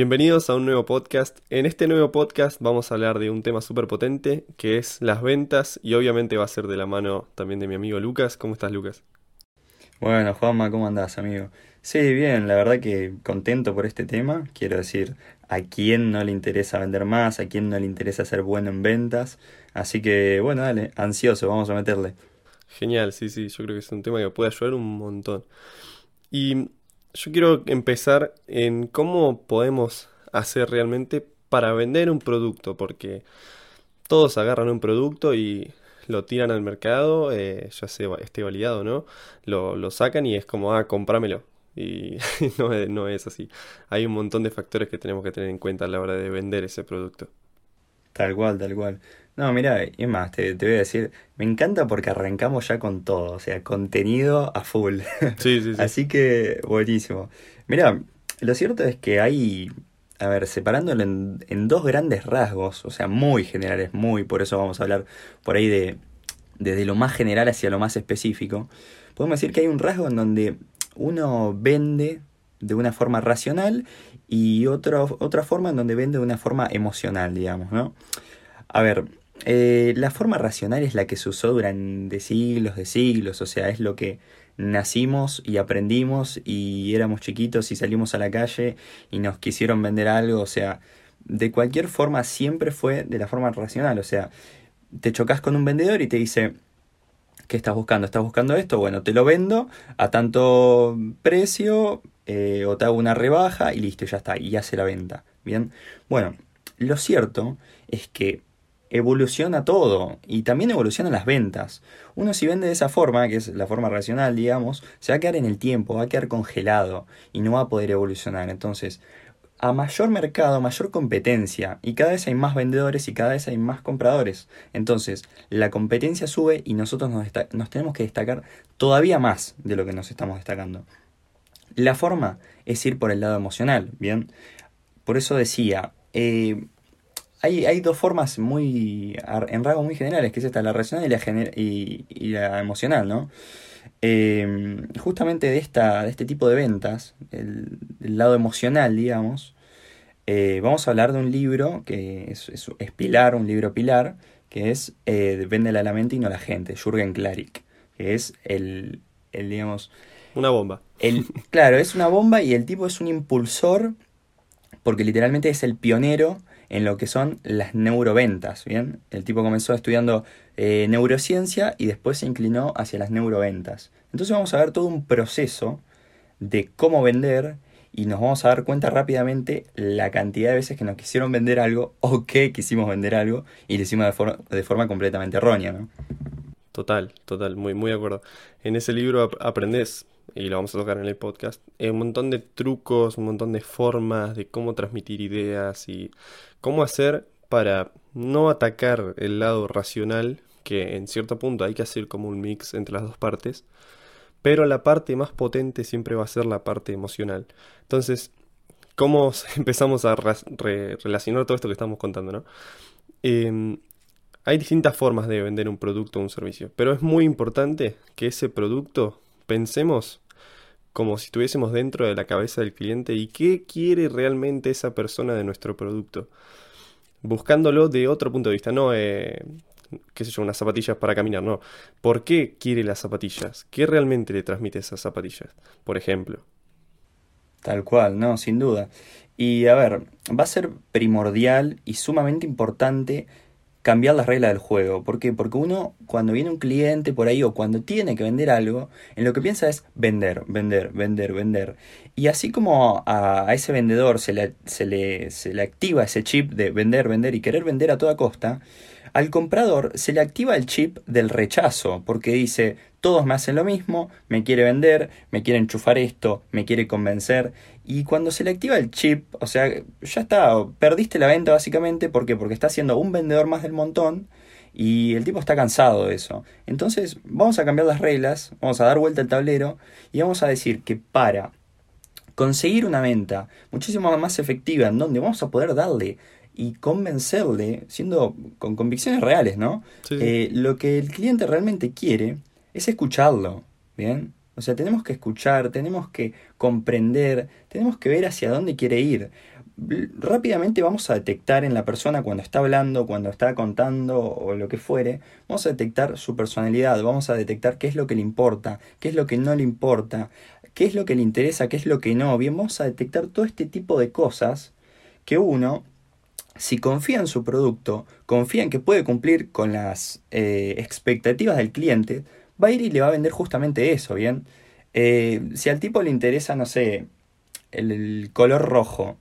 Bienvenidos a un nuevo podcast. En este nuevo podcast vamos a hablar de un tema súper potente que es las ventas y obviamente va a ser de la mano también de mi amigo Lucas. ¿Cómo estás Lucas? Bueno, Juanma, ¿cómo andás, amigo? Sí, bien, la verdad que contento por este tema. Quiero decir, a quién no le interesa vender más, a quién no le interesa ser bueno en ventas. Así que, bueno, dale, ansioso, vamos a meterle. Genial, sí, sí, yo creo que es un tema que puede ayudar un montón. Y yo quiero empezar en cómo podemos hacer realmente para vender un producto, porque todos agarran un producto y lo tiran al mercado, eh, ya sea esté validado o no, lo, lo, sacan y es como, ah, comprámelo. Y no, no es así. Hay un montón de factores que tenemos que tener en cuenta a la hora de vender ese producto. Tal cual, tal cual. No, mira, es más, te, voy a decir, me encanta porque arrancamos ya con todo, o sea, contenido a full. Sí, sí, sí. Así que, buenísimo. Mira, lo cierto es que hay, a ver, separándolo en, en, dos grandes rasgos, o sea, muy generales, muy, por eso vamos a hablar por ahí de, desde lo más general hacia lo más específico, podemos decir que hay un rasgo en donde uno vende de una forma racional y otra otra forma en donde vende de una forma emocional, digamos, ¿no? A ver, eh, la forma racional es la que se usó durante siglos de siglos, o sea, es lo que nacimos y aprendimos y éramos chiquitos y salimos a la calle y nos quisieron vender algo, o sea, de cualquier forma siempre fue de la forma racional, o sea, te chocas con un vendedor y te dice, ¿qué estás buscando? ¿Estás buscando esto? Bueno, te lo vendo a tanto precio eh, o te hago una rebaja y listo, ya está, y hace la venta. Bien, bueno, lo cierto es que evoluciona todo y también evolucionan las ventas. Uno si vende de esa forma, que es la forma racional, digamos, se va a quedar en el tiempo, va a quedar congelado y no va a poder evolucionar. Entonces, a mayor mercado, mayor competencia y cada vez hay más vendedores y cada vez hay más compradores. Entonces, la competencia sube y nosotros nos, nos tenemos que destacar todavía más de lo que nos estamos destacando. La forma es ir por el lado emocional, ¿bien? Por eso decía, eh, hay, hay dos formas muy en rasgos muy generales, que es esta, la racional y la, y, la emocional, ¿no? Em, justamente de, esta, de este tipo de ventas, el, lado emocional, digamos, eh, vamos a hablar de un libro que es, es, pilar, un libro pilar, que es eh, la mente y no a la gente, Jürgen Klarik, que es el, el digamos... Una bomba. El, claro, es una bomba y el tipo es un impulsor, porque literalmente es el pionero en lo que son las neuroventas, ¿bien? El tipo comenzó estudiando eh, neurociencia y después se inclinó hacia las neuroventas. Entonces vamos a ver todo un proceso de cómo vender y nos vamos a dar cuenta rápidamente la cantidad de veces que nos quisieron vender algo o que quisimos vender algo y lo hicimos de, forma, de forma completamente errónea, ¿no? Total, total, muy, muy de acuerdo. En ese libro aprendes y lo vamos a tocar en el podcast, un montón de trucos, un montón de formas de cómo transmitir ideas y cómo hacer para no atacar el lado racional, que en cierto punto hay que hacer como un mix entre las dos partes, pero la parte más potente siempre va a ser la parte emocional. Entonces, ¿cómo empezamos a relacionar todo esto que estamos contando? ¿no? Em, hay distintas formas de vender un producto o un servicio, pero es muy importante que ese producto pensemos como si estuviésemos dentro de la cabeza del cliente y qué quiere realmente esa persona de nuestro producto. Buscándolo de otro punto de vista, no, eh, qué sé yo, unas zapatillas para caminar, no. ¿Por qué quiere las zapatillas? ¿Qué realmente le transmite esas zapatillas? Por ejemplo. Tal cual, no, sin duda. Y a ver, va a ser primordial y sumamente importante cambiar las reglas del juego. ¿Por qué? Porque uno, cuando viene un cliente por ahí o cuando tiene que vender algo, en lo que piensa es vender, vender, vender, vender. Y así como a, ese vendedor se le, se, le, se le activa ese chip de vender, vender y querer vender a toda costa, al comprador se le activa el chip del rechazo, porque dice, todos me hacen lo mismo, me quiere vender, me quiere enchufar esto, me quiere convencer. Y cuando se le activa el chip, o sea, ya está, perdiste la venta básicamente, ¿por qué? Porque está siendo un vendedor más del montón y el tipo está cansado de eso. Entonces, vamos a cambiar las reglas, vamos a dar vuelta al tablero y vamos a decir que para conseguir una venta muchísimo más efectiva, en donde vamos a poder darle y convencerle, siendo con convicciones reales, ¿no? Eh, lo que el cliente realmente quiere es escucharlo, ¿bien? O sea, tenemos que escuchar, tenemos que comprender, tenemos que ver hacia dónde quiere ir. rápidamente vamos a detectar en la persona cuando está hablando, cuando está contando o lo que fuere, vamos a detectar su personalidad, vamos a detectar qué es lo que le importa, qué es lo que no le importa, qué es lo que le interesa, qué es lo que no. Bien, vamos a detectar todo este tipo de cosas que uno, si confía en su producto, confía en que puede cumplir con las eh, expectativas del cliente, va a ir y le va a vender justamente eso, ¿bien? Eh, si al tipo le interesa, no sé, el, color rojo,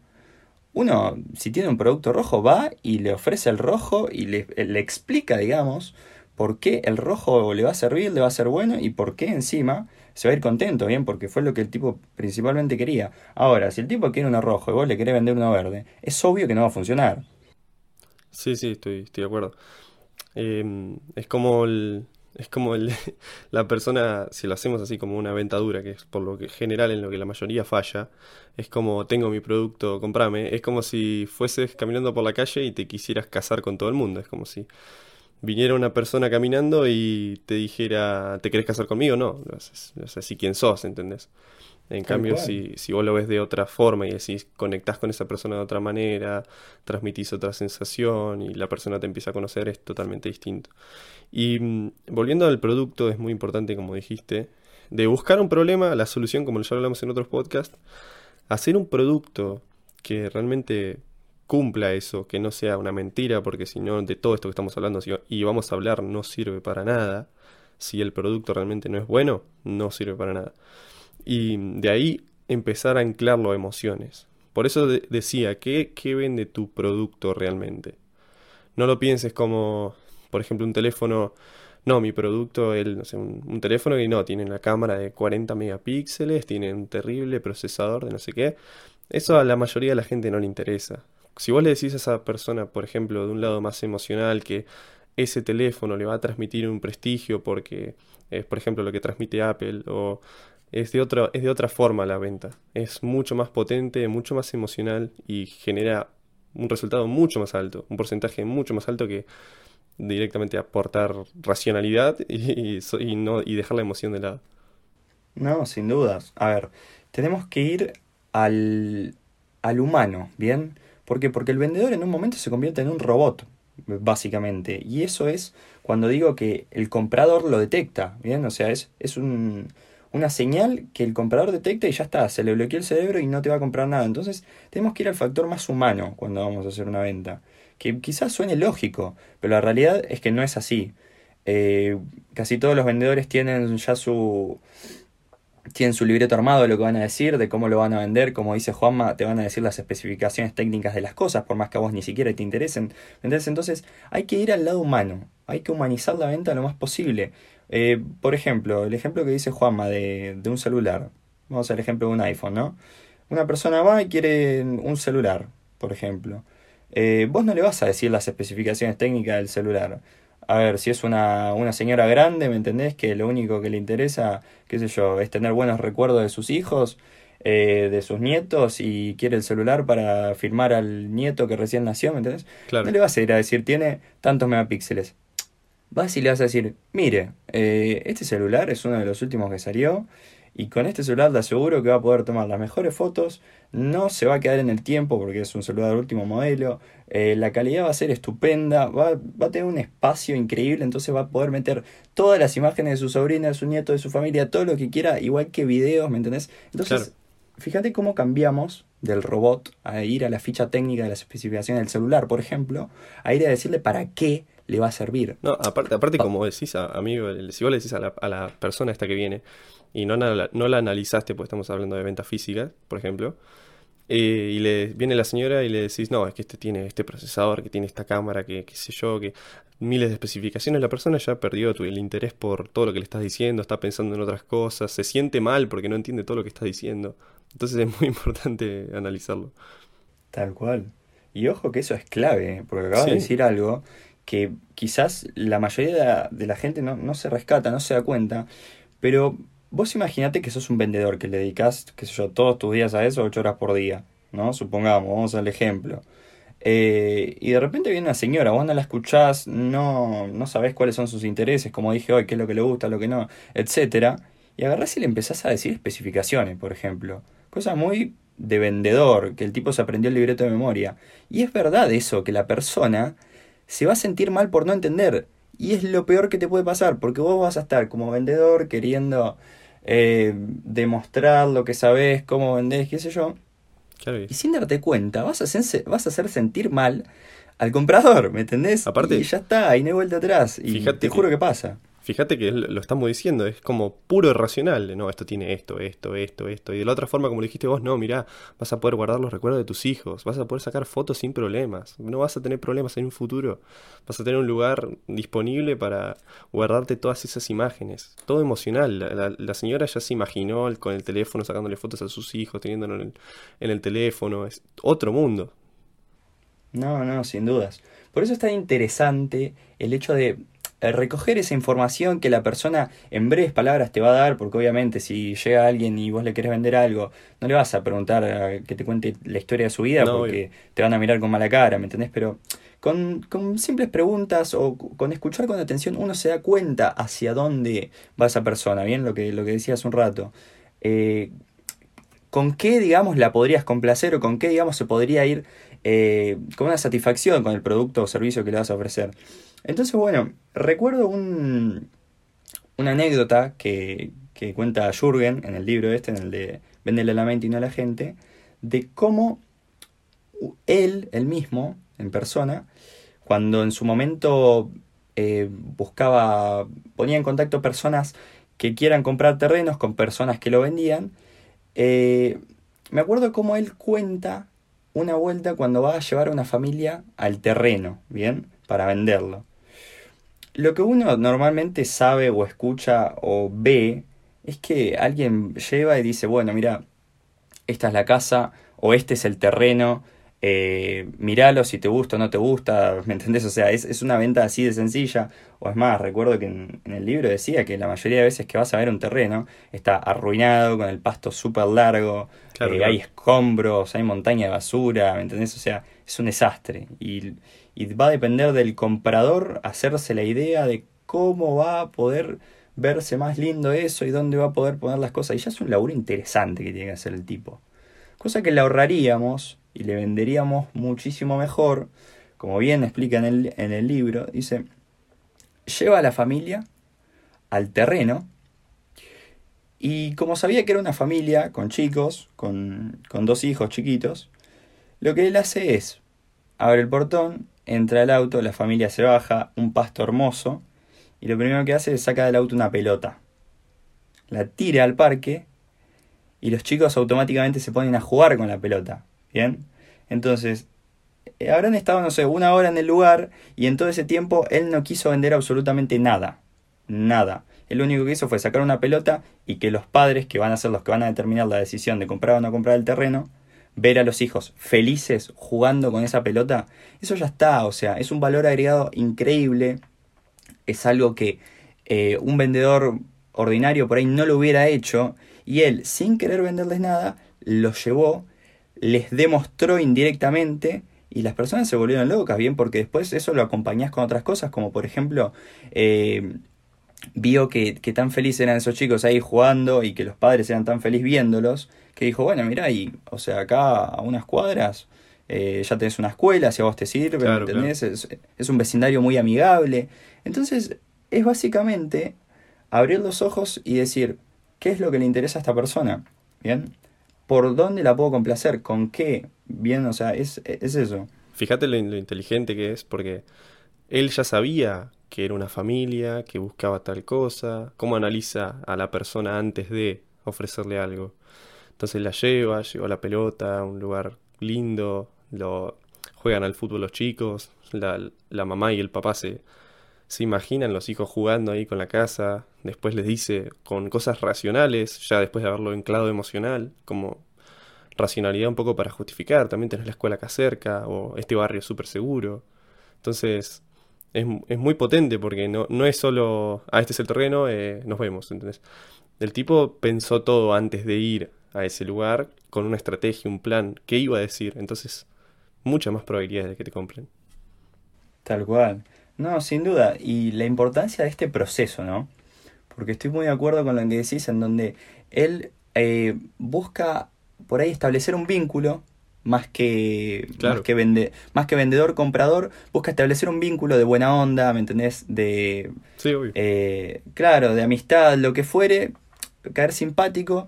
uno, si tiene un producto rojo, va y le ofrece el rojo y le, le, explica, digamos, por qué el rojo le va a servir, le va a ser bueno y por qué encima se va a ir contento, ¿bien? Porque fue lo que el tipo principalmente quería. Ahora, si el tipo quiere uno rojo y vos le querés vender uno verde, es obvio que no va a funcionar. Sí, sí, estoy, estoy de acuerdo. Em, es como el, es como el, la persona, si lo hacemos así como una venta dura, que es por lo que general en lo que la mayoría falla, es como tengo mi producto, comprame, es como si fueses caminando por la calle y te quisieras casar con todo el mundo, es como si viniera una persona caminando y te dijera, ¿te querés casar conmigo? No, no sé, si quién sos, ¿entendés? En cambio, si, si vos lo ves de otra forma y decís, conectás con esa persona de otra manera, transmitís otra sensación y la persona te empieza a conocer, es totalmente distinto. Y mm, volviendo al producto, es muy importante, como dijiste, de buscar un problema, la solución, como ya hablamos en otros podcasts, hacer un producto que realmente cumpla eso, que no sea una mentira, porque si no, de todo esto que estamos hablando y vamos a hablar, no sirve para nada. Si el producto realmente no es bueno, no sirve para nada. Y de ahí empezar a anclarlo a emociones. Por eso decía, ¿qué, ¿qué vende tu producto realmente? No lo pienses como, por ejemplo, un teléfono. No, mi producto, el, no sé, un, teléfono que no, tiene una cámara de 40 megapíxeles, tiene un terrible procesador de no sé qué. Eso a la mayoría de la gente no le interesa. Si vos le decís a esa persona, por ejemplo, de un lado más emocional, que ese teléfono le va a transmitir un prestigio porque es, por ejemplo, lo que transmite Apple, o es de, otra, es de otra forma la venta. Es mucho más potente, mucho más emocional y genera un resultado mucho más alto, un porcentaje mucho más alto que directamente aportar racionalidad y, no, y dejar la emoción de lado. No, sin dudas. A ver, tenemos que ir al, al humano, ¿bien? ¿Por qué? Porque el vendedor en un momento se convierte en un robot, básicamente. Y eso es cuando digo que el comprador lo detecta, ¿bien? O sea, es, es un, una señal que el comprador detecta y ya está, se le bloquea el cerebro y no te va a comprar nada. Entonces tenemos que ir al factor más humano cuando vamos a hacer una venta, que quizás suene lógico, pero la realidad es que no es así. Eh, casi todos los vendedores tienen ya su, tienen su libreto armado de lo que van a decir, de cómo lo van a vender, como dice Juanma, te van a decir las especificaciones técnicas de las cosas, por más que a vos ni siquiera te interesen. Entonces hay que ir al lado humano, hay que humanizar la venta lo más posible. Eh, por ejemplo, el ejemplo que dice Juanma de, de un celular. Vamos al ejemplo de un iPhone, ¿no? Una persona va y quiere un celular, por ejemplo. Eh, vos no le vas a decir las especificaciones técnicas del celular. A ver, si es una, una señora grande, ¿me entendés? Que lo único que le interesa, qué sé yo, es tener buenos recuerdos de sus hijos, eh, de sus nietos y quiere el celular para firmar al nieto que recién nació, ¿me entendés? No le vas a ir a decir, tiene tantos megapíxeles vas y le vas a decir, mire, eh, este celular es uno de los últimos que salió y con este celular te aseguro que va a poder tomar las mejores fotos, no se va a quedar en el tiempo porque es un celular último modelo, eh, la calidad va a ser estupenda, va, va, a tener un espacio increíble, entonces va a poder meter todas las imágenes de su sobrina, de su nieto, de su familia, todo lo que quiera, igual que videos, ¿me entendés? Entonces, fíjate cómo cambiamos del robot a ir a la ficha técnica de las especificaciones del celular, por ejemplo, a ir a decirle para qué le va a servir. No, aparte, aparte como decís, a, amigo, si vos le decís a la, a la persona esta que viene y no, no la analizaste, porque estamos hablando de ventas físicas, por ejemplo, eh, y le viene la señora y le decís, no, es que este tiene este procesador, que tiene esta cámara, que qué sé yo, que miles de especificaciones, la persona ya perdió el interés por todo lo que le estás diciendo, está pensando en otras cosas, se siente mal porque no entiende todo lo que estás diciendo. Entonces es muy importante analizarlo. Tal cual. Y ojo que eso es clave, ¿eh? porque acabas de decir algo que quizás la mayoría de la, gente no, se rescata, no se da cuenta, pero vos imaginate que sos un vendedor que le dedicas, qué sé yo, todos tus días a eso, ocho horas por día, ¿no? Supongamos, vamos al ejemplo. Eh, y de repente viene una señora, vos no la escuchás, no, no sabés cuáles son sus intereses, como dije hoy, qué es lo que le gusta, lo que no, etcétera, y agarrás y le empezás a decir especificaciones, por ejemplo. Cosas muy de vendedor, que el tipo se aprendió el libreto de memoria. Y es verdad eso, que la persona se va a sentir mal por no entender. Y es lo peor que te puede pasar, porque vos vas a estar como vendedor queriendo eh, demostrar lo que sabes, cómo vendés, qué sé yo. Y sin darte cuenta, vas a, hacer, vas a hacer sentir mal al comprador, ¿me entendés? Aparte, y ya está, y no hay vuelta atrás. Y te juro que pasa. Fíjate que lo estamos diciendo, es como puro irracional. No, esto tiene esto, esto, esto, esto. Y de la otra forma, como dijiste vos, no, mirá, vas a poder guardar los recuerdos de tus hijos, vas a poder sacar fotos sin problemas. No vas a tener problemas en un futuro. Vas a tener un lugar disponible para guardarte todas esas imágenes. Todo emocional. La, señora ya se imaginó con el teléfono sacándole fotos a sus hijos, teniéndolo en el, en el teléfono. Es otro mundo. No, no, sin dudas. Por eso es tan interesante el hecho de recoger esa información que la persona en breves palabras te va a dar, porque obviamente si llega alguien y vos le querés vender algo, no le vas a preguntar eh, que te cuente la historia de su vida porque te van a mirar con mala cara, ¿me entendés? Pero con, con, simples preguntas o con escuchar con atención uno se da cuenta hacia dónde va esa persona, ¿bien? Lo que, lo que decía hace un rato. Eh, ¿Con qué, digamos, la podrías complacer o con qué, digamos, se podría ir con una satisfacción con el producto o servicio que le vas a ofrecer? Entonces, bueno, recuerdo un, una anécdota que, que cuenta Jürgen en el libro este, en el de Vendele a la mente y no a la gente, de cómo él, él mismo, en persona, cuando en su momento eh, buscaba, ponía en contacto personas que quieran comprar terrenos con personas que lo vendían, eh, me acuerdo cómo él cuenta una vuelta cuando va a llevar a una familia al terreno, ¿bien? Para venderlo. Lo que uno normalmente sabe o escucha o ve es que alguien lleva y dice, bueno, mira, esta es la casa o este es el terreno, eh, míralo si te gusta o no te gusta, ¿me entendés? O sea, es, una venta así de sencilla. O es más, recuerdo que en, el libro decía que la mayoría de veces que vas a ver un terreno está arruinado, con el pasto súper largo, eh, hay escombros, hay montaña de basura, ¿me entendés? O sea, es un desastre. Y y va a depender del comprador hacerse la idea de cómo va a poder verse más lindo eso y dónde va a poder poner las cosas. Y ya es un laburo interesante que tiene que hacer el tipo. Cosa que le ahorraríamos y le venderíamos muchísimo mejor, como bien explica en el, en el libro, dice, lleva a la familia al terreno y como sabía que era una familia con chicos, con, con dos hijos chiquitos, lo que él hace es abre el portón entra al auto, la familia se baja, un pasto hermoso, y lo primero que hace es sacar del auto una pelota. La tira al parque y los chicos automáticamente se ponen a jugar con la pelota. ¿Bien? Entonces, eh, habrán estado, no sé, una hora en el lugar y en todo ese tiempo él no quiso vender absolutamente nada. Nada. Él lo único que hizo fue sacar una pelota y que los padres, que van a ser los que van a determinar la decisión de comprar o no comprar el terreno, ver a los hijos felices jugando con esa pelota, eso ya está, o sea, es un valor agregado increíble, es algo que eh, un vendedor ordinario por ahí no lo hubiera hecho, y él, sin querer venderles nada, los llevó, les demostró indirectamente, y las personas se volvieron locas, bien, porque después eso lo acompañás con otras cosas, como por ejemplo, eh, vio que, que, tan felices eran esos chicos ahí jugando y que los padres eran tan felices viéndolos, que dijo, bueno, mira, y, o sea, acá a unas cuadras eh, ya tenés una escuela, si a vos te sirve, Es, es, un vecindario muy amigable. Entonces, es básicamente abrir los ojos y decir, ¿qué es lo que le interesa a esta persona? ¿Bien? ¿Por dónde la puedo complacer? ¿Con qué? Bien, o sea, es, es eso. Fíjate lo inteligente que es, porque él ya sabía que era una familia, que buscaba tal cosa, cómo analiza a la persona antes de ofrecerle algo. Entonces la lleva, lleva la pelota a un lugar lindo, lo juegan al fútbol los chicos, la, mamá y el papá se, se imaginan los hijos jugando ahí con la casa, después les dice con cosas racionales, ya después de haberlo enclado emocional, como racionalidad un poco para justificar, también tenés la escuela acá cerca, o este barrio súper seguro. Entonces, es, es, muy potente porque no, no es solo, ah, este es el terreno, eh, nos vemos, ¿entendés? El tipo pensó todo antes de ir a ese lugar con una estrategia, un plan, qué iba a decir. Entonces, muchas más probabilidades de que te compren. Tal cual. No, sin duda. Y la importancia de este proceso, ¿no? Porque estoy muy de acuerdo con lo que decís, en donde él eh, busca por ahí establecer un vínculo más que, más que, vende, más que vendedor-comprador, busca establecer un vínculo de buena onda, ¿me entendés? De, sí, obvio. Eh, claro, de amistad, lo que fuere, caer simpático.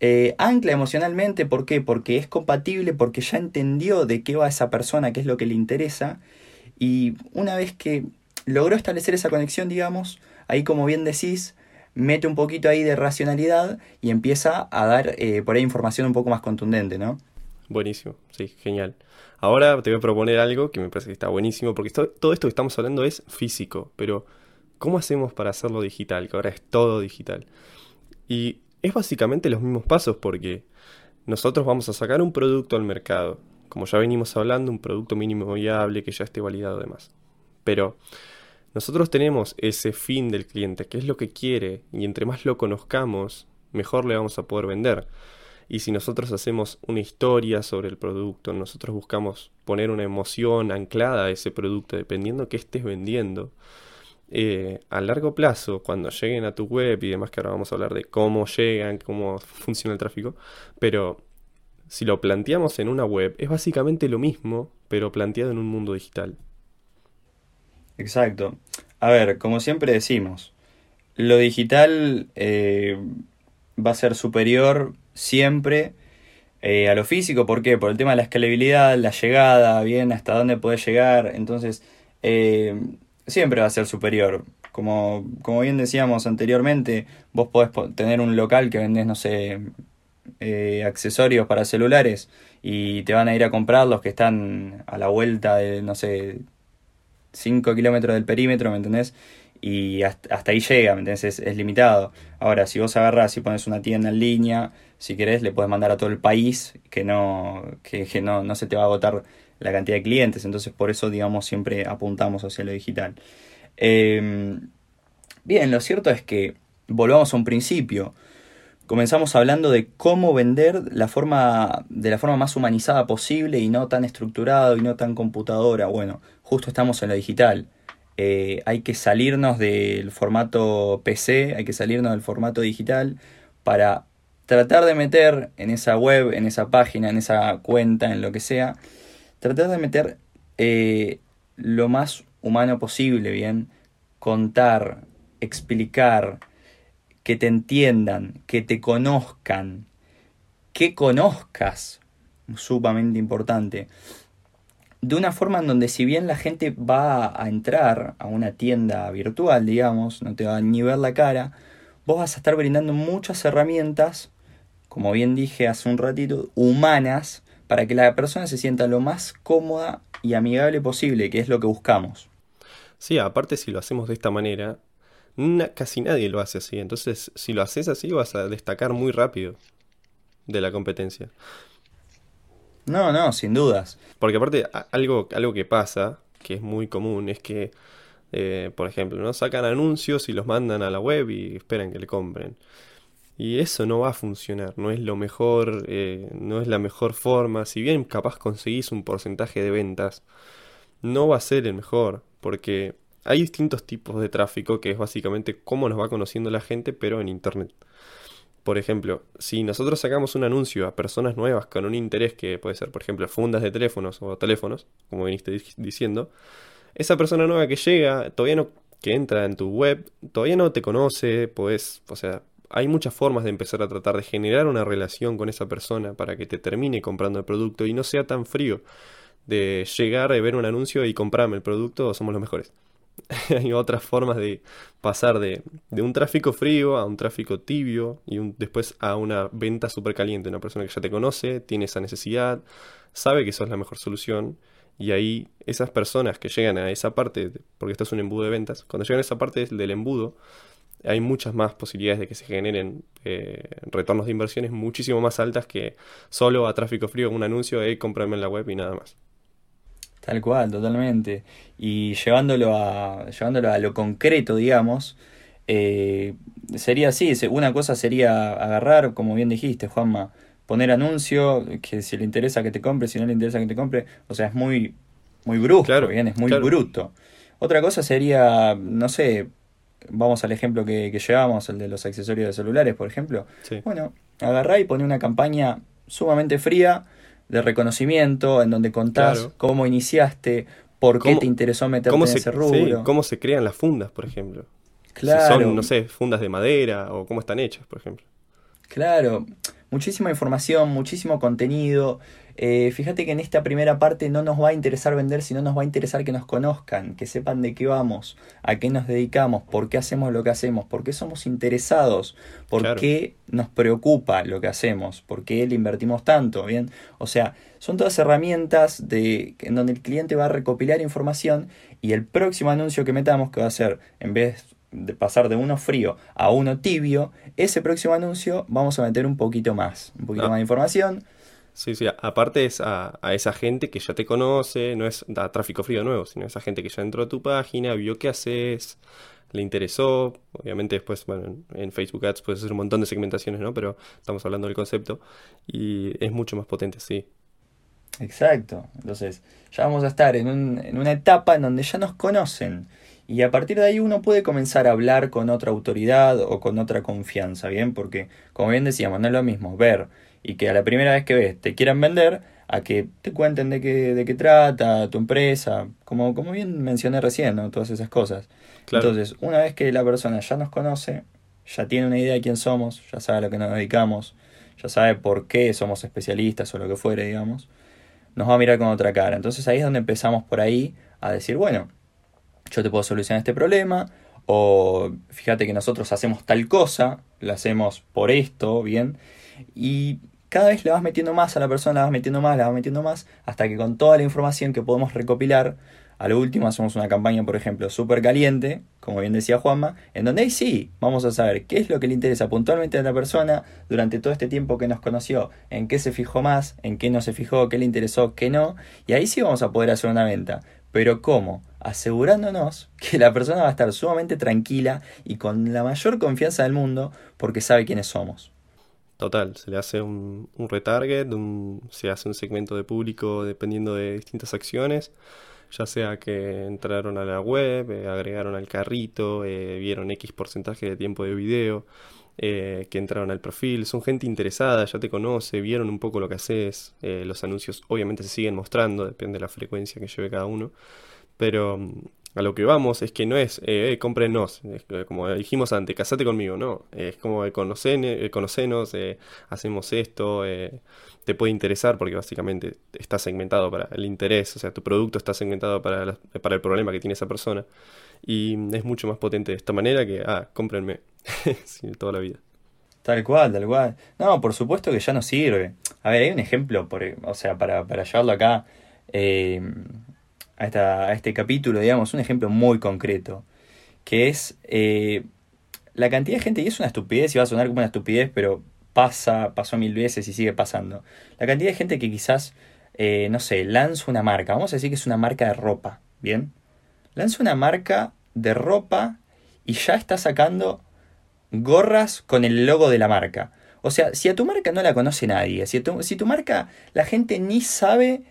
Eh, ancla emocionalmente, ¿por qué? Porque es compatible, porque ya entendió de qué va esa persona, qué es lo que le interesa. Y una vez que logró establecer esa conexión, digamos, ahí como bien decís, mete un poquito ahí de racionalidad y empieza a dar eh, por ahí información un poco más contundente, ¿no? Buenísimo, sí, genial. Ahora te voy a proponer algo que me parece que está buenísimo, porque todo esto que estamos hablando es físico, pero ¿cómo hacemos para hacerlo digital? Que ahora es todo digital. Y es básicamente los mismos pasos, porque nosotros vamos a sacar un producto al mercado, como ya venimos hablando, un producto mínimo viable que ya esté validado además. Pero nosotros tenemos ese fin del cliente, que es lo que quiere, y entre más lo conozcamos, mejor le vamos a poder vender. Y si nosotros hacemos una historia sobre el producto, nosotros buscamos poner una emoción anclada a ese producto, dependiendo que estés vendiendo, eh, a largo plazo, cuando lleguen a tu web y demás, que ahora vamos a hablar de cómo llegan, cómo funciona el tráfico, pero si lo planteamos en una web, es básicamente lo mismo, pero planteado en un mundo digital. Exacto. A ver, como siempre decimos, lo digital eh, va a ser superior siempre eh, a lo físico. ¿Por qué? Por el tema de la escalabilidad, la llegada, bien, hasta dónde puedes llegar. Entonces, eh, siempre va a ser superior. Como, como bien decíamos anteriormente, vos podés tener un local que vendés, no sé, eh, accesorios para celulares y te van a ir a comprar los que están a la vuelta de, no sé, 5 kilómetros del perímetro, ¿me entendés? Y hasta, ahí llega, ¿me Es, es, limitado. Ahora, si vos agarrás y pones una tienda en línea, si querés, le puedes mandar a todo el país que no, que, no, no se te va a agotar la cantidad de clientes. Entonces, por eso, digamos, siempre apuntamos hacia lo digital. Em, bien, lo cierto es que volvamos a un principio. Comenzamos hablando de cómo vender la forma, de la forma más humanizada posible y no tan estructurado y no tan computadora. Bueno, justo estamos en lo digital eh, hay que salirnos del formato PC, hay que salirnos del formato digital para tratar de meter en esa web, en esa página, en esa cuenta, en lo que sea, tratar de meter eh, lo más humano posible, bien, contar, explicar, que te entiendan, que te conozcan, que conozcas, sumamente importante de una forma en donde si bien la gente va a entrar a una tienda virtual, digamos, no te va ni ver la cara, vos vas a estar brindando muchas herramientas, como bien dije hace un ratito, humanas, para que la persona se sienta lo más cómoda y amigable posible, que es lo que buscamos. Sí, aparte si lo hacemos de esta manera, casi nadie lo hace así, entonces si lo haces así vas a destacar muy rápido de la competencia. No, no, sin dudas. Porque aparte, algo, algo que pasa, que es muy común, es que, eh, por ejemplo, ¿no? sacan anuncios y los mandan a la web y esperan que le compren. Y eso no va a funcionar, no es lo mejor, eh, no es la mejor forma. Si bien capaz conseguís un porcentaje de ventas, no va a ser el mejor, porque hay distintos tipos de tráfico que es básicamente cómo nos va conociendo la gente, pero en Internet. Por ejemplo, si nosotros sacamos un anuncio a personas nuevas con un interés que puede ser, por ejemplo, fundas de teléfonos o teléfonos, como viniste diciendo, esa persona nueva que llega, todavía no, que entra en tu web, todavía no te conoce, pues, o sea, hay muchas formas de empezar a tratar de generar una relación con esa persona para que te termine comprando el producto y no sea tan frío de llegar a ver un anuncio y comprarme el producto, somos los mejores. hay otras formas de pasar de, un tráfico frío a un tráfico tibio y después a una venta súper caliente. Una persona que ya te conoce, tiene esa necesidad, sabe que eso es la mejor solución. Y ahí esas personas que llegan a esa parte, porque esto es un embudo de ventas, cuando llegan a esa parte del embudo, hay muchas más posibilidades de que se generen eh, retornos de inversiones muchísimo más altas que solo a tráfico frío un anuncio de comprarme en la web y nada más. Tal cual, totalmente. Y llevándolo a, llevándolo a lo concreto, digamos, eh, sería así, una cosa sería agarrar, como bien dijiste, Juanma, poner anuncio, que si le interesa que te compre, si no le interesa que te compre, o sea, es muy, muy brusco, bien, es muy bruto. Otra cosa sería, no sé, vamos al ejemplo que, que llevamos, el de los accesorios de celulares, por ejemplo. Bueno, agarrá y pone una campaña sumamente fría, de reconocimiento, en donde contás cómo iniciaste, por qué te interesó meterte en ese rubro. cómo se crean las fundas, por ejemplo. Claro. Si son, no sé, fundas de madera o cómo están hechas, por ejemplo. Claro, muchísima información, muchísimo contenido. Eh, fíjate que en esta primera parte no nos va a interesar vender, sino nos va a interesar que nos conozcan, que sepan de qué vamos, a qué nos dedicamos, por qué hacemos lo que hacemos, por qué somos interesados, por qué nos preocupa lo que hacemos, por qué le invertimos tanto, ¿bien? O sea, son todas herramientas de, en donde el cliente va a recopilar información y el próximo anuncio que metamos, que va a ser, en vez de pasar de uno frío a uno tibio, ese próximo anuncio vamos a meter un poquito más, un poquito ah. más de información. Sí, sí, aparte es a, esa gente que ya te conoce, no es da tráfico frío nuevo, sino esa gente que ya entró a tu página, vio qué haces, le interesó, obviamente después, bueno, en Facebook Ads puedes hacer un montón de segmentaciones, ¿no? Pero estamos hablando del concepto y es mucho más potente, sí. Exacto, entonces ya vamos a estar en, un, en una etapa en donde ya nos conocen y a partir de ahí uno puede comenzar a hablar con otra autoridad o con otra confianza, ¿bien? Porque, como bien decíamos, no es lo mismo ver y que a la primera vez que ves te quieran vender a que te cuenten de qué, de qué trata tu empresa, como, como bien mencioné recién, ¿no? Todas esas cosas. Entonces, una vez que la persona ya nos conoce, ya tiene una idea de quién somos, ya sabe a lo que nos dedicamos, ya sabe por qué somos especialistas o lo que fuere, digamos, nos va a mirar con otra cara. Entonces ahí es donde empezamos por ahí a decir, bueno, yo te puedo solucionar este problema, o fíjate que nosotros hacemos tal cosa, lo hacemos por esto, bien, y cada vez le vas metiendo más a la persona, la vas metiendo más, la vas metiendo más, hasta que con toda la información que podemos recopilar, a lo último hacemos una campaña, por ejemplo, súper caliente, como bien decía Juanma, en donde ahí sí vamos a saber qué es lo que le interesa puntualmente a la persona durante todo este tiempo que nos conoció, en qué se fijó más, en qué no se fijó, qué le interesó, qué no, y ahí sí vamos a poder hacer una venta. Pero ¿cómo? Asegurándonos que la persona va a estar sumamente tranquila y con la mayor confianza del mundo porque sabe quiénes somos. Total, se le hace un, un retarget, se hace un segmento de público dependiendo de distintas acciones, ya sea que entraron a la web, eh, agregaron al carrito, eh, vieron X porcentaje de tiempo de video, eh, que entraron al perfil, son gente interesada, ya te conoce, vieron un poco lo que haces, los anuncios obviamente se siguen mostrando, depende de la frecuencia que lleve cada uno, pero a lo que vamos es que no es, eh, eh cómprenos, como dijimos antes, casate conmigo, no, es como conocen, conocenos, hacemos esto, te puede interesar porque básicamente está segmentado para el interés, o sea, tu producto está segmentado para, para el problema que tiene esa persona y es mucho más potente de esta manera que, ah, cómprenme, toda la vida. Tal cual, tal cual. No, por supuesto que ya no sirve. A ver, hay un ejemplo, por, o sea, para, para llevarlo acá eh, a, a este capítulo, digamos, un ejemplo muy concreto, que es eh, la cantidad de gente, y es una estupidez, y va a sonar como una estupidez, pero pasa, pasó mil veces y sigue pasando. La cantidad de gente que quizás, eh, no sé, lanza una marca, vamos a decir que es una marca de ropa, ¿bien? Lanza una marca de ropa y ya está sacando gorras con el logo de la marca. O sea, si a tu marca no la conoce nadie, si tu, si tu marca la gente ni sabe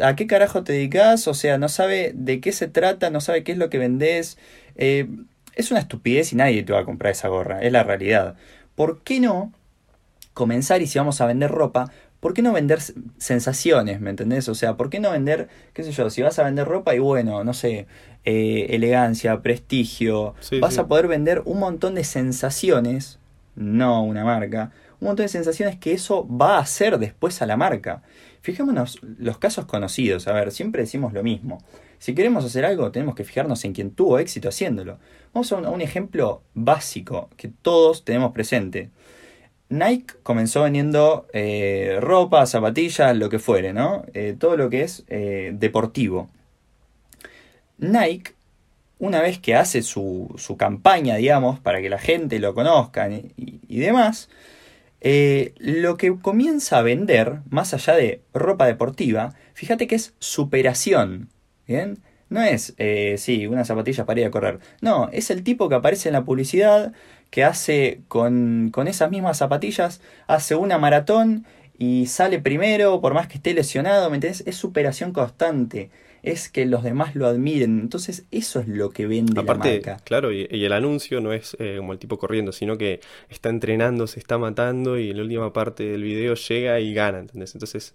a qué carajo te dedicas, o sea, no sabe de qué se trata, no sabe qué es lo que vendes, eh, es una estupidez y nadie te va a comprar esa gorra, es la realidad. ¿Por qué no comenzar y si vamos a vender ropa, ¿por qué no vender sensaciones? ¿Me entendés? O sea, ¿por qué no vender, qué sé yo, si vas a vender ropa y bueno, no sé, eh, elegancia, prestigio. Vas a poder vender un montón de sensaciones, no una marca, un montón de sensaciones que eso va a hacer después a la marca. Fijémonos los casos conocidos, a ver, siempre decimos lo mismo. Si queremos hacer algo, tenemos que fijarnos en quien tuvo éxito haciéndolo. Vamos a un, ejemplo básico que todos tenemos presente. Nike comenzó vendiendo eh, ropa, zapatillas, lo que fuere, ¿no? Eh, todo lo que es deportivo. Nike, una vez que hace su, su campaña, digamos, para que la gente lo conozca y, demás, eh, lo que comienza a vender, más allá de ropa deportiva, fíjate que es superación. ¿Bien? No es, eh, sí, unas zapatillas para ir a correr. No, es el tipo que aparece en la publicidad, que hace con, con esas mismas zapatillas, hace una maratón y sale primero, por más que esté lesionado, ¿me entiendes? Es superación constante es que los demás lo admiren. Entonces eso es lo que vende Aparte, la marca. claro, y, y el anuncio no es eh, como el tipo corriendo, sino que está entrenando, se está matando y en la última parte del video llega y gana, ¿entendés? Entonces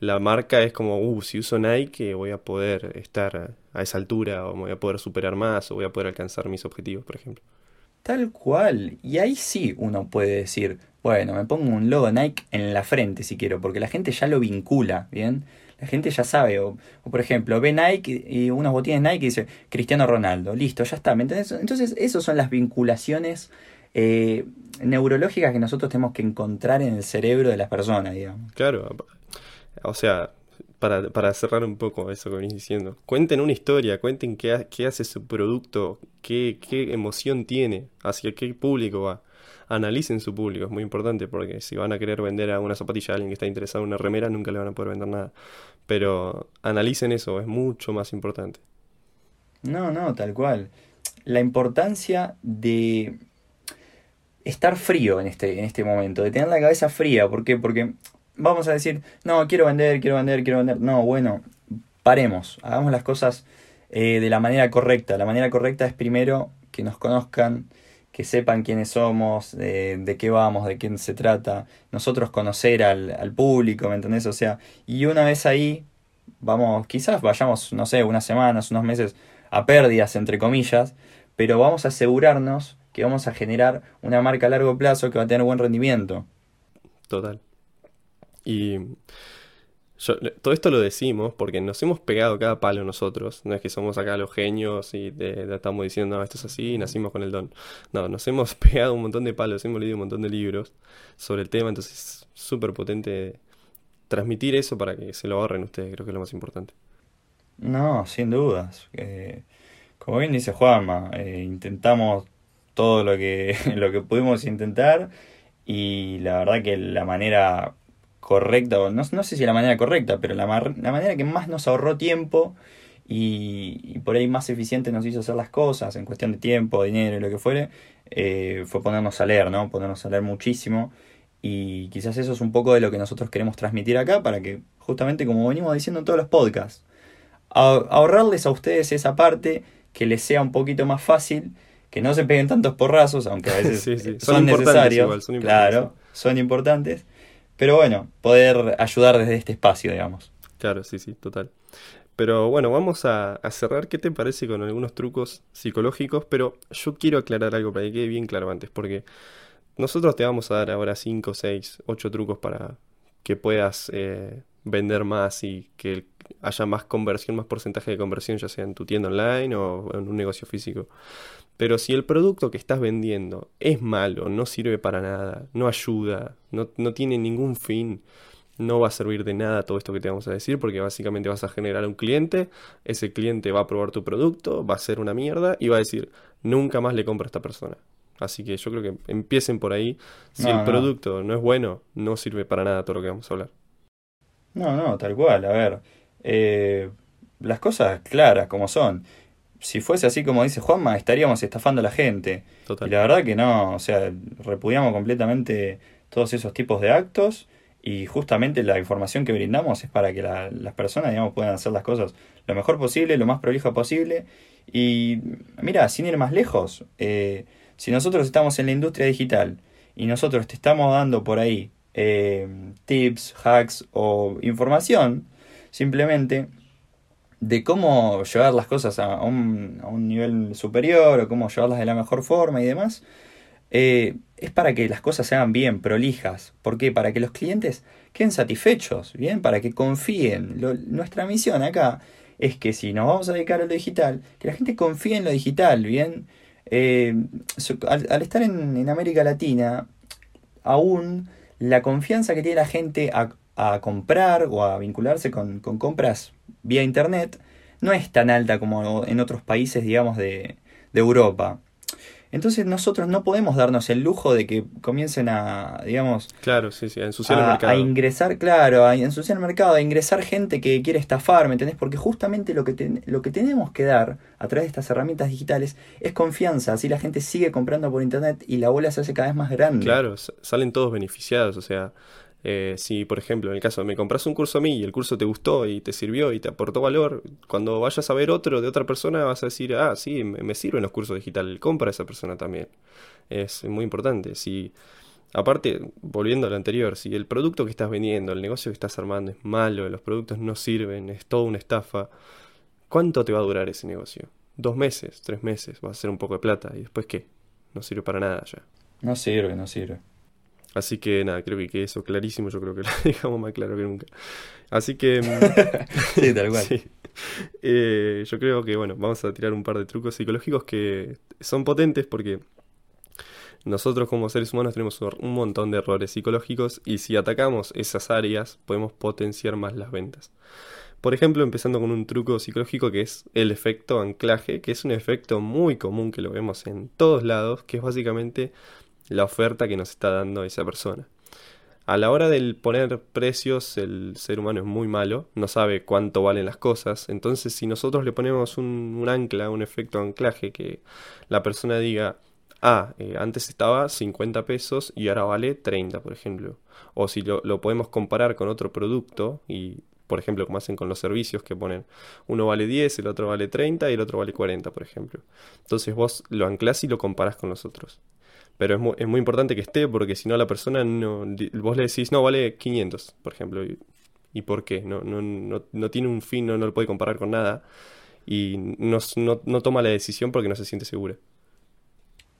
la marca es como, uh, si uso Nike voy a poder estar a esa altura o me voy a poder superar más o voy a poder alcanzar mis objetivos, por ejemplo. Tal cual. Y ahí sí uno puede decir, bueno, me pongo un logo Nike en la frente si quiero, porque la gente ya lo vincula, ¿bien? La gente ya sabe, o, o por ejemplo, ve Nike y unos botines Nike y dice Cristiano Ronaldo, listo, ya está. ¿me entendés? Entonces, esas son las vinculaciones eh, neurológicas que nosotros tenemos que encontrar en el cerebro de las personas, digamos. Claro, o sea, para, para cerrar un poco eso que venís diciendo, cuenten una historia, cuenten qué, qué hace su producto, qué, qué emoción tiene, hacia qué público va. Analicen su público, es muy importante porque si van a querer vender a una zapatilla a alguien que está interesado en una remera, nunca le van a poder vender nada. Pero analicen eso, es mucho más importante. No, no, tal cual. La importancia de estar frío en este, en este momento, de tener la cabeza fría. ¿Por qué? Porque vamos a decir, no, quiero vender, quiero vender, quiero vender. No, bueno, paremos, hagamos las cosas eh, de la manera correcta. La manera correcta es primero que nos conozcan, que sepan quiénes somos, de, qué vamos, de quién se trata. Nosotros conocer al, al público, ¿me entendés? O sea, y una vez ahí, vamos, quizás vayamos, no sé, unas semanas, unos meses a pérdidas, entre comillas, pero vamos a asegurarnos que vamos a generar una marca a largo plazo que va a tener buen rendimiento. Total. Y yo- todo esto lo decimos porque nos hemos pegado cada palo nosotros. No es que somos acá los genios y te, te estamos diciendo, no, esto es así y nacimos con el don. No, nos hemos pegado un montón de palos, hemos leído un montón de libros sobre el tema, entonces es súper potente transmitir eso para que se lo ahorren ustedes, creo que es lo más importante. No, sin dudas. Eh, como bien dice Juanma, eh, intentamos todo lo que, lo que pudimos intentar y la verdad que la manera correcta, o no, no sé si la manera correcta, pero la, la manera que más nos ahorró tiempo y, y por ahí más eficiente nos hizo hacer las cosas en cuestión de tiempo, dinero y lo que fuere, eh, fue ponernos a leer, ¿no? Ponernos a leer muchísimo. Y quizás eso es un poco de lo que nosotros queremos transmitir acá para que, justamente como venimos diciendo en todos los podcasts, ahorrarles a ustedes esa parte, que les sea un poquito más fácil, que no se peguen tantos porrazos, aunque a veces Sí, sí. eh, Son necesarios, igual, son importantes. claro, son importantes, pero bueno, poder ayudar desde este espacio, digamos. Claro, sí, sí, total. Pero bueno, vamos a, cerrar. ¿Qué te parece con algunos trucos psicológicos? Pero yo quiero aclarar algo para que quede bien claro antes, porque nosotros te vamos a dar ahora 5, 6, 8 trucos para que puedas eh, vender más y que haya más conversión, más porcentaje de conversión, ya sea en tu tienda online o en un negocio físico. Pero si el producto que estás vendiendo es malo, no sirve para nada, no ayuda, no, no tiene ningún fin, no va a servir de nada todo esto que te vamos a decir, porque básicamente vas a generar un cliente, ese cliente va a probar tu producto, va a ser una mierda y va a decir, nunca más le compro a esta persona. Así que yo creo que empiecen por ahí. Si No, el no. producto no es bueno, no sirve para nada todo lo que vamos a hablar. No, no, tal cual, a ver, eh, las cosas claras como son. Si fuese así como dice Juanma, estaríamos estafando a la gente. Total. Y la verdad que no, o sea, repudiamos completamente todos esos tipos de actos y justamente la información que brindamos es para que la- las personas, digamos, puedan hacer las cosas lo mejor posible, lo más prolijo posible. Y mira, sin ir más lejos, eh, si nosotros estamos en la industria digital y nosotros te estamos dando por ahí eh, tips, hacks o información, simplemente de cómo llevar las cosas a un, a un nivel superior o cómo llevarlas de la mejor forma y demás, eh, es para que las cosas se hagan bien, prolijas. ¿Por qué? Para que los clientes queden satisfechos, ¿bien? Para que confíen. Nuestra misión acá es que si nos vamos a dedicar a lo digital, que la gente confíe en lo digital, ¿bien? Eh, al, al estar en, en América Latina, aún la confianza que tiene la gente a, a comprar o a vincularse con, con compras vía internet no es tan alta como en otros países, digamos, de, de Europa. Entonces nosotros no podemos darnos el lujo de que comiencen a, digamos, Claro, sí, sí, a ensuciar el mercado. a ingresar, claro, a ensuciar el mercado, a ingresar gente que quiere estafar, ¿me entendés? Porque justamente lo que, ten- lo que tenemos que dar a través de estas herramientas digitales es confianza, así la gente sigue comprando por internet y la bola se hace cada vez más grande. Claro, salen todos beneficiados, o sea, Eh, si, por ejemplo, en el caso me compras un curso a mí y el curso te gustó y te sirvió y te aportó valor, cuando vayas a ver otro de otra persona vas a decir, ah, sí, me, sirven los cursos digitales, compra a esa persona también. Es muy importante. Si, aparte, volviendo a lo anterior, si el producto que estás vendiendo, el negocio que estás armando es malo, los productos no sirven, es toda una estafa, ¿cuánto te va a durar ese negocio? Dos meses, tres meses, va a ser un poco de plata y después qué? No sirve para nada ya. No sirve, no sirve. Así que nada, creo que eso clarísimo, yo creo que lo dejamos más claro que nunca. Así que... Mm, sí, tal cual. Eh, yo creo que, bueno, vamos a tirar un par de trucos psicológicos que son potentes porque nosotros como seres humanos tenemos un montón de errores psicológicos y si atacamos esas áreas podemos potenciar más las ventas. Por ejemplo, empezando con un truco psicológico que es el efecto anclaje, que es un efecto muy común que lo vemos en todos lados, que es básicamente la oferta que nos está dando esa persona. A la hora de poner precios, el ser humano es muy malo, no sabe cuánto valen las cosas. Entonces, si nosotros le ponemos un, ancla, un efecto anclaje, que la persona diga, ah, eh, antes estaba 50 pesos y ahora vale 30, por ejemplo. O si lo, podemos comparar con otro producto y por ejemplo, como hacen con los servicios que ponen uno vale 10, el otro vale 30 y el otro vale 40, por ejemplo. Entonces vos lo anclás y lo comparás con los otros. Pero es muy, es muy importante que esté porque si no la persona no... Vos le decís, no, vale 500, por ejemplo. ¿Y, por qué? No, no, no, no, tiene un fin, no, no lo puede comparar con nada. Y no, no toma la decisión porque no se siente segura.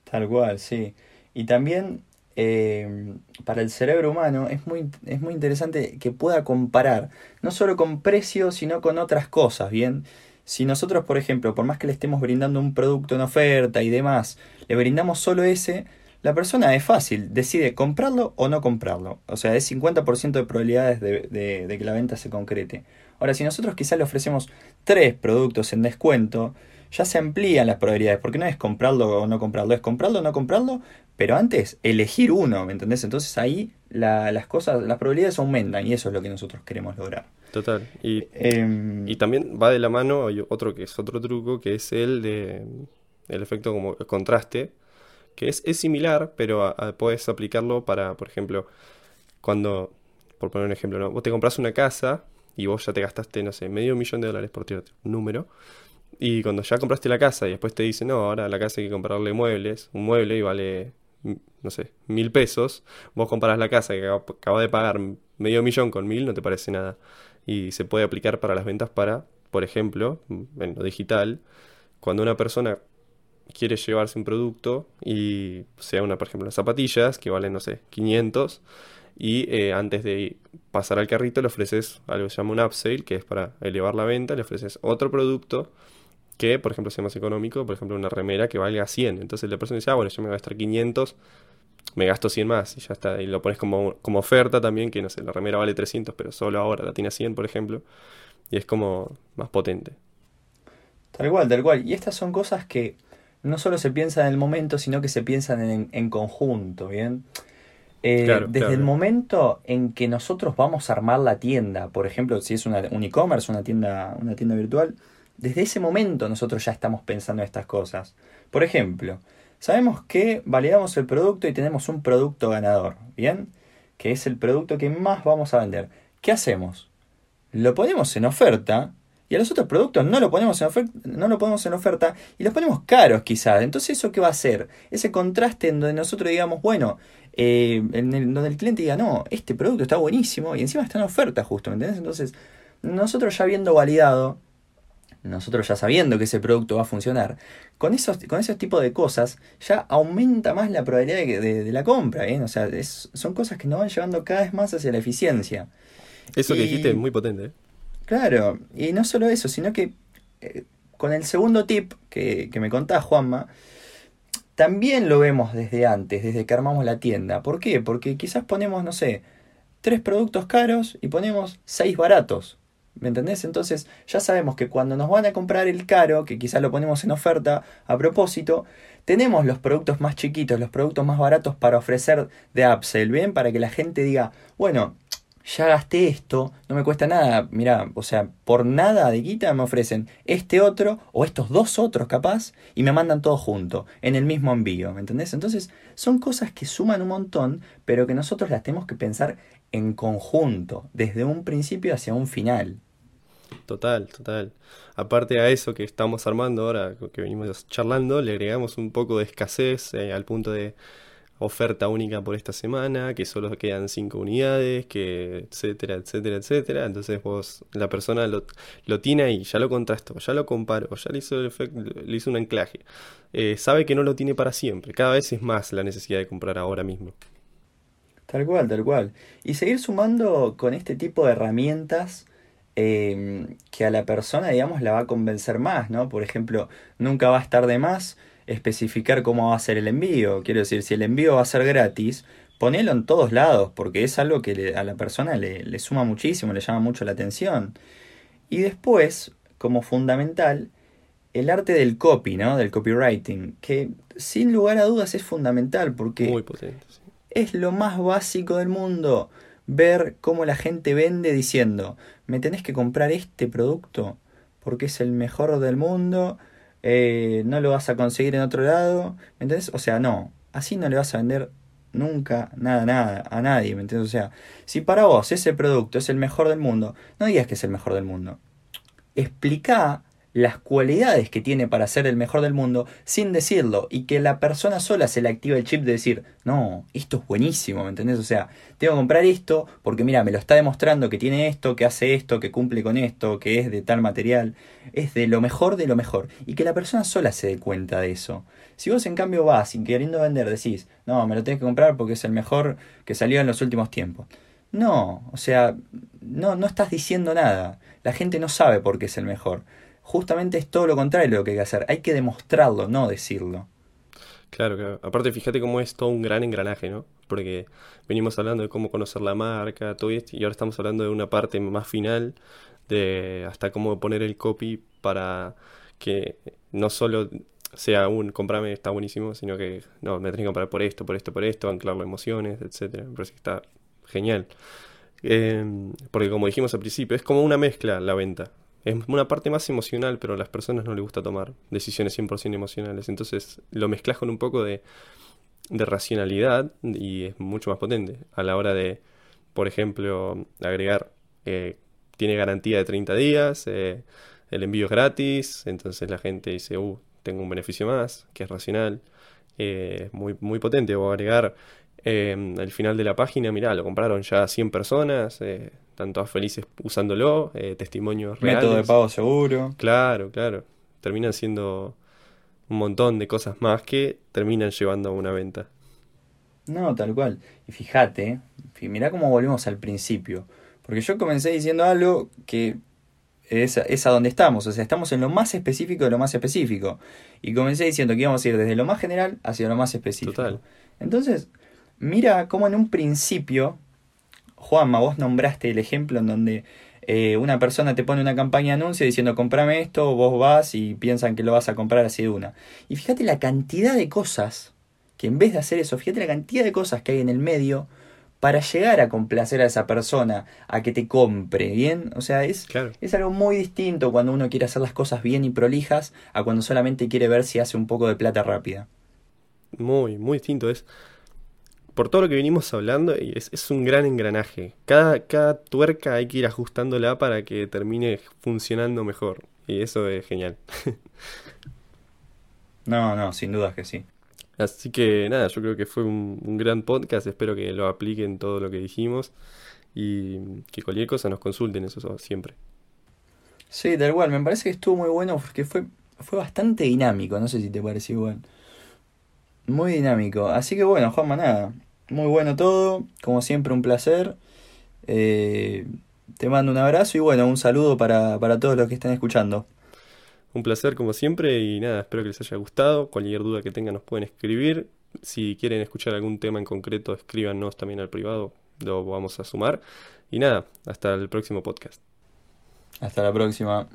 Tal cual, sí. Y también eh, para el cerebro humano es muy, es muy interesante que pueda comparar, no solo con precios, sino con otras cosas, ¿bien? Si nosotros, por ejemplo, por más que le estemos brindando un producto en oferta y demás, le brindamos solo ese, la persona es fácil, decide comprarlo o no comprarlo. O sea, es 50% de probabilidades de, de, que la venta se concrete. Ahora, si nosotros quizás le ofrecemos tres productos en descuento, ya se amplían las probabilidades, porque no es comprarlo o no comprarlo, es comprarlo o no comprarlo, pero antes elegir uno, ¿me entendés? Entonces ahí las cosas, las probabilidades aumentan y eso es lo que nosotros queremos lograr. Total. Y, em, y también va de la mano, hay otro que es otro truco, que es el de el efecto como contraste, que es, es similar, pero puedes aplicarlo para, por ejemplo, cuando, por poner un ejemplo, ¿no? vos te compras una casa y vos ya te gastaste, no sé, medio millón de dólares por tirarte un número. Y cuando ya compraste la casa y después te dicen, no, ahora la casa hay que comprarle muebles, un mueble y vale, no sé, mil pesos, vos comparas la casa que acaba de pagar medio millón con mil, no te parece nada. Y se puede aplicar para las ventas para, por ejemplo, en lo digital, cuando una persona quiere llevarse un producto y sea una, por ejemplo, las zapatillas que valen, no sé, 500 y eh, antes de pasar al carrito le ofreces algo que se llama un upsale, que es para elevar la venta, le ofreces otro producto que, por ejemplo, sea más económico, por ejemplo, una remera que valga 100. Entonces la persona dice, ah, bueno, yo me voy a gastar 500, me gasto 100 más y ya está. Y lo pones como, como oferta también, que no sé, la remera vale 300, pero solo ahora la tiene a 100, por ejemplo. Y es como más potente. Tal cual, tal cual. Y estas son cosas que no solo se piensan en el momento, sino que se piensan en, en conjunto, ¿bien? Eh, desde el momento en que nosotros vamos a armar la tienda, por ejemplo, si es una, un e-commerce, una tienda, una tienda virtual, desde ese momento nosotros ya estamos pensando en estas cosas. Por ejemplo, sabemos que validamos el producto y tenemos un producto ganador, ¿bien? Que es el producto que más vamos a vender. ¿Qué hacemos? Lo ponemos en oferta y a los otros productos no lo ponemos en oferta, no lo ponemos en oferta y los ponemos caros quizás. Entonces, ¿eso qué va a hacer? Ese contraste en donde nosotros digamos, bueno, eh, en el, donde el cliente diga, no, este producto está buenísimo y encima está en oferta justo, ¿me entiendes? Entonces, nosotros ya habiendo validado, nosotros ya sabiendo que ese producto va a funcionar, con esos, con esos tipos de cosas ya aumenta más la probabilidad de, la compra, ¿eh? O sea, son cosas que nos van llevando cada vez más hacia la eficiencia. Eso que dijiste es muy potente, ¿eh? Claro, y no solo eso, sino que eh, con el segundo tip que, me contás, Juanma, también lo vemos desde antes, desde que armamos la tienda. ¿Por qué? Porque quizás ponemos, no sé, tres productos caros y ponemos seis baratos. ¿Me entendés? Entonces ya sabemos que cuando nos van a comprar el caro, que quizás lo ponemos en oferta a propósito, tenemos los productos más chiquitos, los productos más baratos para ofrecer de upsell, ¿bien? Para que la gente diga, bueno, ya gasté esto, no me cuesta nada, mira, o sea, por nada de guita me ofrecen este otro o estos dos otros capaz y me mandan todo junto, en el mismo envío, ¿me entendés? Entonces, son cosas que suman un montón, pero que nosotros las tenemos que pensar en conjunto, desde un principio hacia un final. Total, total. Aparte a eso que estamos armando ahora, que venimos charlando, le agregamos un poco de escasez eh, al punto de oferta única por esta semana, que solo quedan cinco unidades, que etcétera, etcétera, etcétera. Entonces vos, la persona lo, lo tiene ahí, ya lo contrastó, ya lo comparó, ya le hizo, le hizo un anclaje. Eh, sabe que no lo tiene para siempre. Cada vez es más la necesidad de comprar ahora mismo. Tal cual, tal cual. Y seguir sumando con este tipo de herramientas eh, que a la persona, digamos, la va a convencer más, ¿no? Por ejemplo, nunca va a estar de más especificar cómo va a ser el envío. Quiero decir, si el envío va a ser gratis, ponelo en todos lados, porque es algo que a la persona le, le suma muchísimo, le llama mucho la atención. Y después, como fundamental, el arte del copy, ¿no? Del copywriting, que sin lugar a dudas es fundamental porque Muy potente, sí. es lo más básico del mundo. Ver cómo la gente vende diciendo, me tenés que comprar este producto porque es el mejor del mundo eh, no lo vas a conseguir en otro lado, ¿me entiendes? O sea, no, así no le vas a vender nunca nada, nada a nadie, ¿me entiendes? O sea, si para vos ese producto es el mejor del mundo, no digas que es el mejor del mundo. Explica las cualidades que tiene para ser el mejor del mundo sin decirlo y que la persona sola se le activa el chip de decir, no, esto es buenísimo, ¿me entendés? O sea, tengo que comprar esto porque mira, me lo está demostrando que tiene esto, que hace esto, que cumple con esto, que es de tal material, es de lo mejor de lo mejor y que la persona sola se dé cuenta de eso. Si vos en cambio vas sin queriendo vender decís, no, me lo tenés que comprar porque es el mejor que salió en los últimos tiempos. No, o sea, no, no estás diciendo nada. La gente no sabe por qué es el mejor justamente es todo lo contrario lo que hay que hacer. Hay que demostrarlo, no decirlo. Claro, claro. Aparte, fíjate cómo es todo un gran engranaje, ¿no? Porque venimos hablando de cómo conocer la marca, todo esto, y ahora estamos hablando de una parte más final, de hasta cómo poner el copy para que no solo sea un comprame está buenísimo, sino que no, me tenés que comprar por esto, por esto, por esto, anclarlo a emociones, etcétera. Me parece que está genial. Eh, porque como dijimos al principio, es como una mezcla la venta. Es una parte más emocional, pero a las personas no les gusta tomar decisiones 100% emocionales. Entonces lo mezclas con un poco de, de racionalidad y es mucho más potente. A la hora de, por ejemplo, agregar, eh, tiene garantía de 30 días, eh, el envío es gratis, entonces la gente dice, uh, tengo un beneficio más, que es racional, eh, muy, muy potente. O agregar eh, al final de la página, mirá, lo compraron ya 100 personas, eh, están todas felices usándolo, eh, testimonios reales. Método de pago seguro. Claro, claro. Terminan siendo un montón de cosas más que terminan llevando a una venta. No, tal cual. Y fíjate, mirá cómo volvemos al principio. Porque yo comencé diciendo algo que es, es, a donde estamos. O sea, estamos en lo más específico de lo más específico. Y comencé diciendo que íbamos a ir desde lo más general hacia lo más específico. Total. Entonces, mira cómo en un principio, Juanma, vos nombraste el ejemplo en donde eh, una persona te pone una campaña de anuncio diciendo comprame esto, vos vas y piensan que lo vas a comprar así de una. Y fíjate la cantidad de cosas que en vez de hacer eso, fíjate la cantidad de cosas que hay en el medio para llegar a complacer a esa persona, a que te compre, ¿bien? O sea, es, Claro. es algo muy distinto cuando uno quiere hacer las cosas bien y prolijas a cuando solamente quiere ver si hace un poco de plata rápida. Muy, muy distinto. Es por todo lo que venimos hablando, es, es un gran engranaje. Cada, cada tuerca hay que ir ajustándola para que termine funcionando mejor. Y eso es genial. No, no, sin dudas que sí. Así que nada, yo creo que fue un, un gran podcast. Espero que lo apliquen todo lo que dijimos. Y que cualquier cosa nos consulten, eso siempre. Sí, tal cual. Me parece que estuvo muy bueno porque fue, fue bastante dinámico. No sé si te parece igual. Muy dinámico. Así que bueno, Juanma, nada. Muy bueno todo. Como siempre, un placer. Eh, te mando un abrazo y bueno, un saludo para, para todos los que están escuchando. Un placer como siempre y nada, espero que les haya gustado. Cualquier duda que tengan nos pueden escribir. Si quieren escuchar algún tema en concreto, escríbanos también al privado, lo vamos a sumar. Y nada, hasta el próximo podcast. Hasta la próxima.